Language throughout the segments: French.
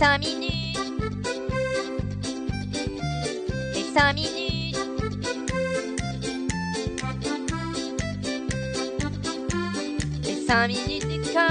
5 minutes. Les 5 minutes. Les 5 minutes du coin.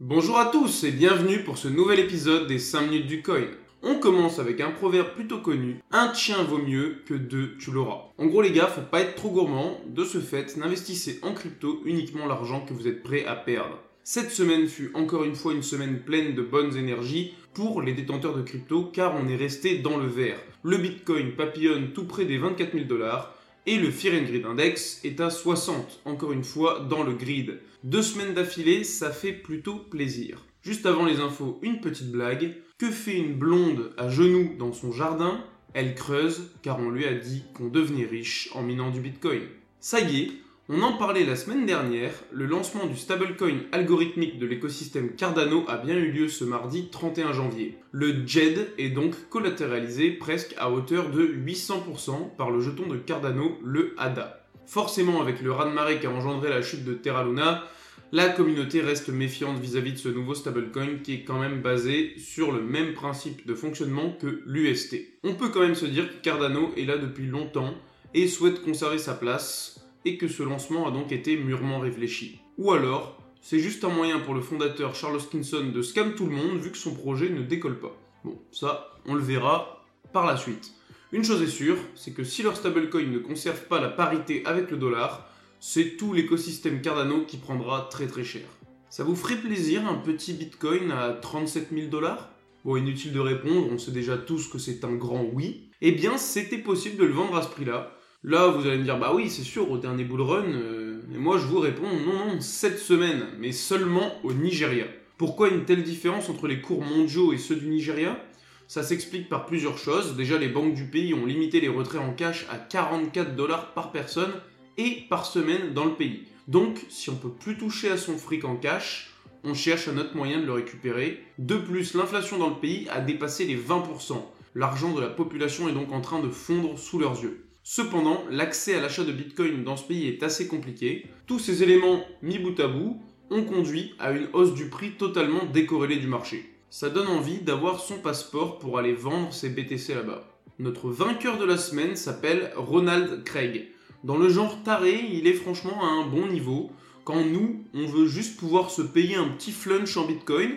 Bonjour à tous et bienvenue pour ce nouvel épisode des 5 minutes du coin. On commence avec un proverbe plutôt connu, un chien vaut mieux que deux tu l'auras. En gros les gars, faut pas être trop gourmand, de ce fait, n'investissez en crypto uniquement l'argent que vous êtes prêt à perdre. Cette semaine fut encore une fois une semaine pleine de bonnes énergies pour les détenteurs de crypto car on est resté dans le vert. Le Bitcoin papillonne tout près des 24 000 dollars et le Fear and Index est à 60, encore une fois dans le grid. Deux semaines d'affilée, ça fait plutôt plaisir. Juste avant les infos, une petite blague. Que fait une blonde à genoux dans son jardin? Elle creuse car on lui a dit qu'on devenait riche en minant du Bitcoin. Ça y est, on en parlait la semaine dernière, le lancement du stablecoin algorithmique de l'écosystème Cardano a bien eu lieu ce mardi 31 janvier. Le JED est donc collatéralisé presque à hauteur de 800% par le jeton de Cardano, le ADA. Forcément, avec le raz-de-marée qu'a engendré la chute de Terra Luna, la communauté reste méfiante vis-à-vis de ce nouveau stablecoin qui est quand même basé sur le même principe de fonctionnement que l'UST. On peut quand même se dire que Cardano est là depuis longtemps et souhaite conserver sa place et que ce lancement a donc été mûrement réfléchi. Ou alors, c'est juste un moyen pour le fondateur Charles Hoskinson de scam tout le monde vu que son projet ne décolle pas. Bon, ça, on le verra par la suite. Une chose est sûre, c'est que si leur stablecoin ne conserve pas la parité avec le dollar, c'est tout l'écosystème Cardano qui prendra très très cher. Ça vous ferait plaisir un petit bitcoin à 37 000 dollars? Bon, inutile de répondre, on sait déjà tous que c'est un grand oui. Eh bien, c'était possible de le vendre à ce prix-là, Là, vous allez me dire, bah oui, c'est sûr, au dernier bull run, euh, et moi je vous réponds, non, non, cette semaine, mais seulement au Nigeria. Pourquoi une telle différence entre les cours mondiaux et ceux du Nigeria? Ça s'explique par plusieurs choses. Déjà, les banques du pays ont limité les retraits en cash à 44 dollars par personne et par semaine dans le pays. Donc, si on peut plus toucher à son fric en cash, on cherche un autre moyen de le récupérer. De plus, l'inflation dans le pays a dépassé les 20%. L'argent de la population est donc en train de fondre sous leurs yeux. Cependant, l'accès à l'achat de Bitcoin dans ce pays est assez compliqué. Tous ces éléments mis bout à bout ont conduit à une hausse du prix totalement décorrélée du marché. Ça donne envie d'avoir son passeport pour aller vendre ses BTC là-bas. Notre vainqueur de la semaine s'appelle Ronald Craig. Dans le genre taré, il est franchement à un bon niveau. Quand nous, on veut juste pouvoir se payer un petit flunch en Bitcoin,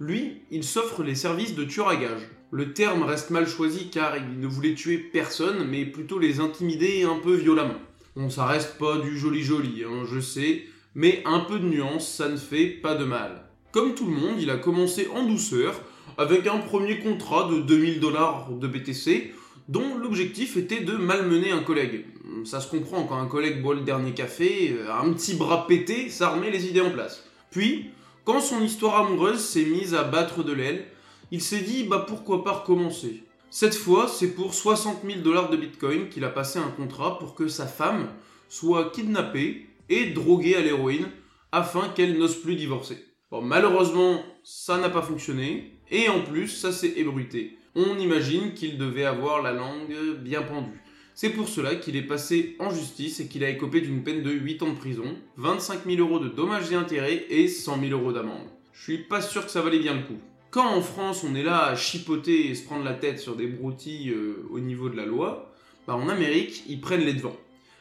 lui, il s'offre les services de tueur à gage. Le terme reste mal choisi car il ne voulait tuer personne, mais plutôt les intimider un peu violemment. Bon, ça reste pas du joli joli, hein, je sais, mais un peu de nuance, ça ne fait pas de mal. Comme tout le monde, il a commencé en douceur, avec un premier contrat de 2000 dollars de BTC, dont l'objectif était de malmener un collègue. Ça se comprend quand un collègue boit le dernier café, euh, un petit bras pété, ça remet les idées en place. Puis, quand son histoire amoureuse s'est mise à battre de l'aile, il s'est dit bah pourquoi pas recommencer. Cette fois, c'est pour 60 000 dollars de bitcoin qu'il a passé un contrat pour que sa femme soit kidnappée et droguée à l'héroïne afin qu'elle n'ose plus divorcer. Bon, malheureusement, ça n'a pas fonctionné et en plus, ça s'est ébruité. On imagine qu'il devait avoir la langue bien pendue. C'est pour cela qu'il est passé en justice et qu'il a écopé d'une peine de 8 ans de prison, 25 000 euros de dommages et intérêts et 100 000 euros d'amende. Je suis pas sûr que ça valait bien le coup. Quand en France on est là à chipoter et se prendre la tête sur des broutilles euh, au niveau de la loi, bah en Amérique ils prennent les devants.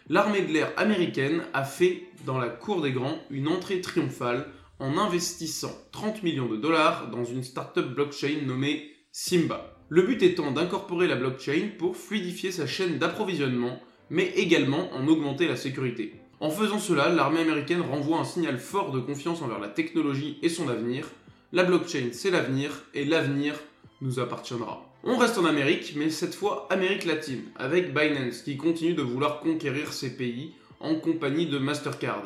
L'armée de l'air américaine a fait dans la cour des grands une entrée triomphale en investissant 30 millions de dollars dans une startup blockchain nommée Simba. Le but étant d'incorporer la blockchain pour fluidifier sa chaîne d'approvisionnement, mais également en augmenter la sécurité. En faisant cela, l'armée américaine renvoie un signal fort de confiance envers la technologie et son avenir, la blockchain, c'est l'avenir et l'avenir nous appartiendra. On reste en Amérique, mais cette fois Amérique latine, avec Binance qui continue de vouloir conquérir ces pays en compagnie de Mastercard.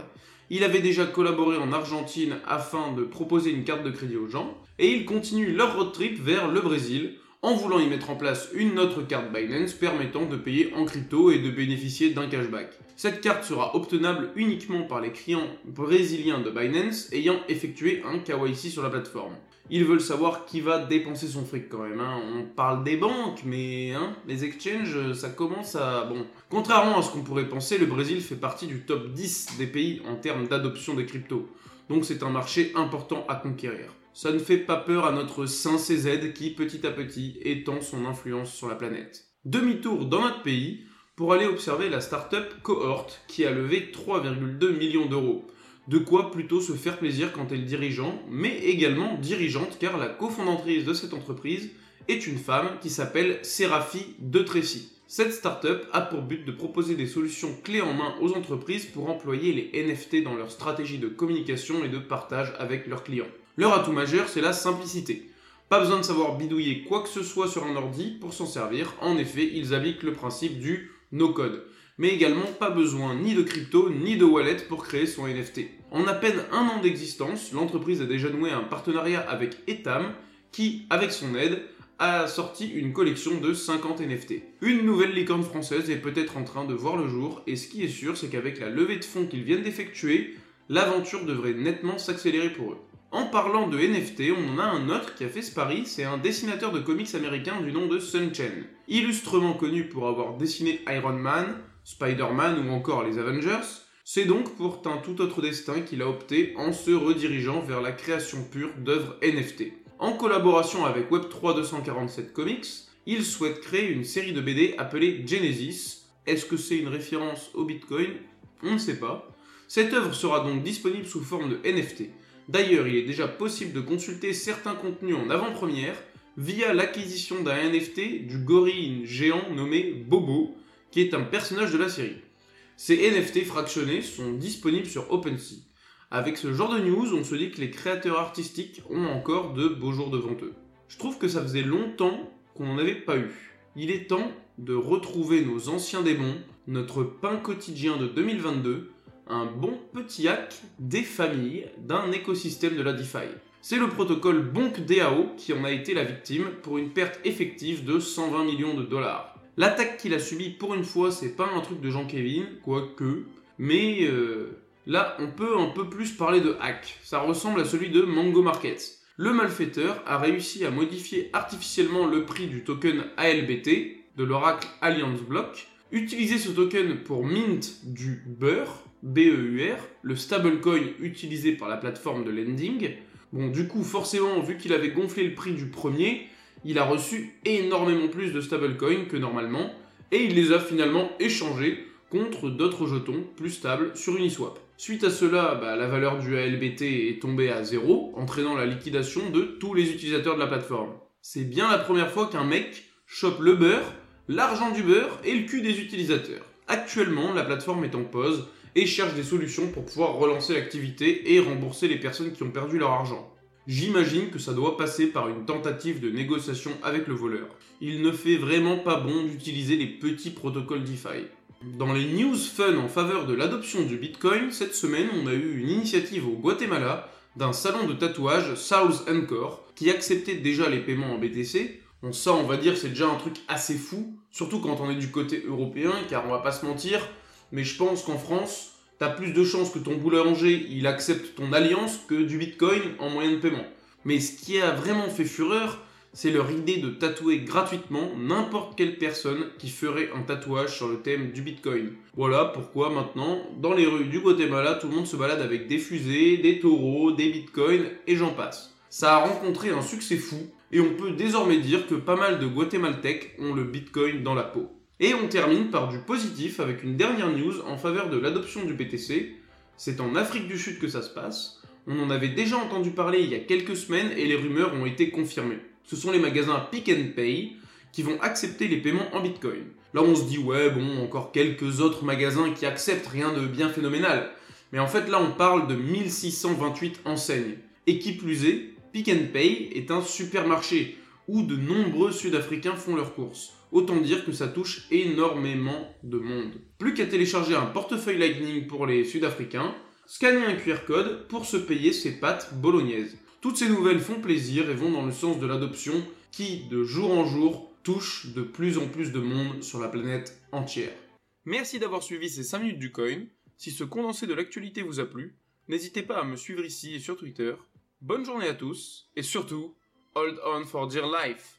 Il avait déjà collaboré en Argentine afin de proposer une carte de crédit aux gens, et il continue leur road trip vers le Brésil en voulant y mettre en place une autre carte Binance permettant de payer en crypto et de bénéficier d'un cashback. Cette carte sera obtenable uniquement par les clients brésiliens de Binance ayant effectué un KYC sur la plateforme. Ils veulent savoir qui va dépenser son fric quand même. Hein. On parle des banques, mais hein, les exchanges, ça commence à... Bon, contrairement à ce qu'on pourrait penser, le Brésil fait partie du top 10 des pays en termes d'adoption des cryptos. Donc c'est un marché important à conquérir. Ça ne fait pas peur à notre saint CZ qui petit à petit étend son influence sur la planète. Demi-tour dans notre pays pour aller observer la startup Cohort qui a levé 3,2 millions d'euros. De quoi plutôt se faire plaisir quand elle est dirigeant, mais également dirigeante car la cofondatrice de cette entreprise est une femme qui s'appelle Séraphie de Tracy. Cette startup a pour but de proposer des solutions clés en main aux entreprises pour employer les NFT dans leur stratégie de communication et de partage avec leurs clients. Leur atout majeur, c'est la simplicité. Pas besoin de savoir bidouiller quoi que ce soit sur un ordi pour s'en servir. En effet, ils appliquent le principe du no-code. Mais également pas besoin ni de crypto ni de wallet pour créer son NFT. En à peine un an d'existence, l'entreprise a déjà noué un partenariat avec Etam qui, avec son aide, a sorti une collection de 50 NFT. Une nouvelle licorne française est peut-être en train de voir le jour, et ce qui est sûr, c'est qu'avec la levée de fonds qu'ils viennent d'effectuer, l'aventure devrait nettement s'accélérer pour eux. En parlant de NFT, on en a un autre qui a fait ce pari, c'est un dessinateur de comics américain du nom de Sun Chen. Illustrement connu pour avoir dessiné Iron Man, Spider-Man ou encore les Avengers, c'est donc pour un tout autre destin qu'il a opté en se redirigeant vers la création pure d'œuvres NFT. En collaboration avec Web3 247 Comics, il souhaite créer une série de BD appelée Genesis. Est-ce que c'est une référence au Bitcoin? On ne sait pas. Cette œuvre sera donc disponible sous forme de NFT. D'ailleurs, il est déjà possible de consulter certains contenus en avant-première via l'acquisition d'un NFT du gorille géant nommé Bobo, qui est un personnage de la série. Ces NFT fractionnés sont disponibles sur OpenSea. Avec ce genre de news, on se dit que les créateurs artistiques ont encore de beaux jours devant eux. Je trouve que ça faisait longtemps qu'on n'en avait pas eu. Il est temps de retrouver nos anciens démons, notre pain quotidien de 2022, un bon petit hack des familles d'un écosystème de la DeFi. C'est le protocole BonkDAO qui en a été la victime pour une perte effective de 120 millions de dollars. L'attaque qu'il a subie pour une fois, c'est pas un truc de Jean-Kévin, quoique, mais euh, Là, on peut un peu plus parler de hack. Ça ressemble à celui de Mango Markets. Le malfaiteur a réussi à modifier artificiellement le prix du token ALBT de l'oracle Alliance Block, utiliser ce token pour mint du beurre, BEUR, le stablecoin utilisé par la plateforme de lending. Bon, du coup, forcément, vu qu'il avait gonflé le prix du premier, il a reçu énormément plus de stablecoins que normalement, et il les a finalement échangés contre d'autres jetons plus stables sur Uniswap. Suite à cela, bah, la valeur du ALBT est tombée à zéro, entraînant la liquidation de tous les utilisateurs de la plateforme. C'est bien la première fois qu'un mec chope le beurre, l'argent du beurre et le cul des utilisateurs. Actuellement, la plateforme est en pause et cherche des solutions pour pouvoir relancer l'activité et rembourser les personnes qui ont perdu leur argent. J'imagine que ça doit passer par une tentative de négociation avec le voleur. Il ne fait vraiment pas bon d'utiliser les petits protocoles DeFi. Dans les news fun en faveur de l'adoption du Bitcoin, cette semaine, on a eu une initiative au Guatemala d'un salon de tatouage South Encore qui acceptait déjà les paiements en BTC. On ça, on va dire, c'est déjà un truc assez fou, surtout quand on est du côté européen, car on va pas se mentir, mais je pense qu'en France, t'as plus de chances que ton boulanger il accepte ton alliance que du Bitcoin en moyen de paiement. Mais ce qui a vraiment fait fureur, c'est leur idée de tatouer gratuitement n'importe quelle personne qui ferait un tatouage sur le thème du Bitcoin. Voilà pourquoi maintenant, dans les rues du Guatemala, tout le monde se balade avec des fusées, des taureaux, des bitcoins et j'en passe. Ça a rencontré un succès fou et on peut désormais dire que pas mal de Guatémaltèques ont le Bitcoin dans la peau. Et on termine par du positif avec une dernière news en faveur de l'adoption du BTC. C'est en Afrique du Sud que ça se passe. On en avait déjà entendu parler il y a quelques semaines et les rumeurs ont été confirmées ce sont les magasins Pick and Pay qui vont accepter les paiements en Bitcoin. Là, on se dit, ouais, bon, encore quelques autres magasins qui acceptent, rien de bien phénoménal. Mais en fait, là, on parle de 1628 enseignes. Et qui plus est, Pick and Pay est un supermarché où de nombreux Sud-Africains font leurs courses. Autant dire que ça touche énormément de monde. Plus qu'à télécharger un portefeuille Lightning pour les Sud-Africains, scanner un QR code pour se payer ses pâtes bolognaises. Toutes ces nouvelles font plaisir et vont dans le sens de l'adoption qui, de jour en jour, touche de plus en plus de monde sur la planète entière. Merci d'avoir suivi ces 5 minutes du coin. Si ce condensé de l'actualité vous a plu, n'hésitez pas à me suivre ici et sur Twitter. Bonne journée à tous et surtout, hold on for dear life.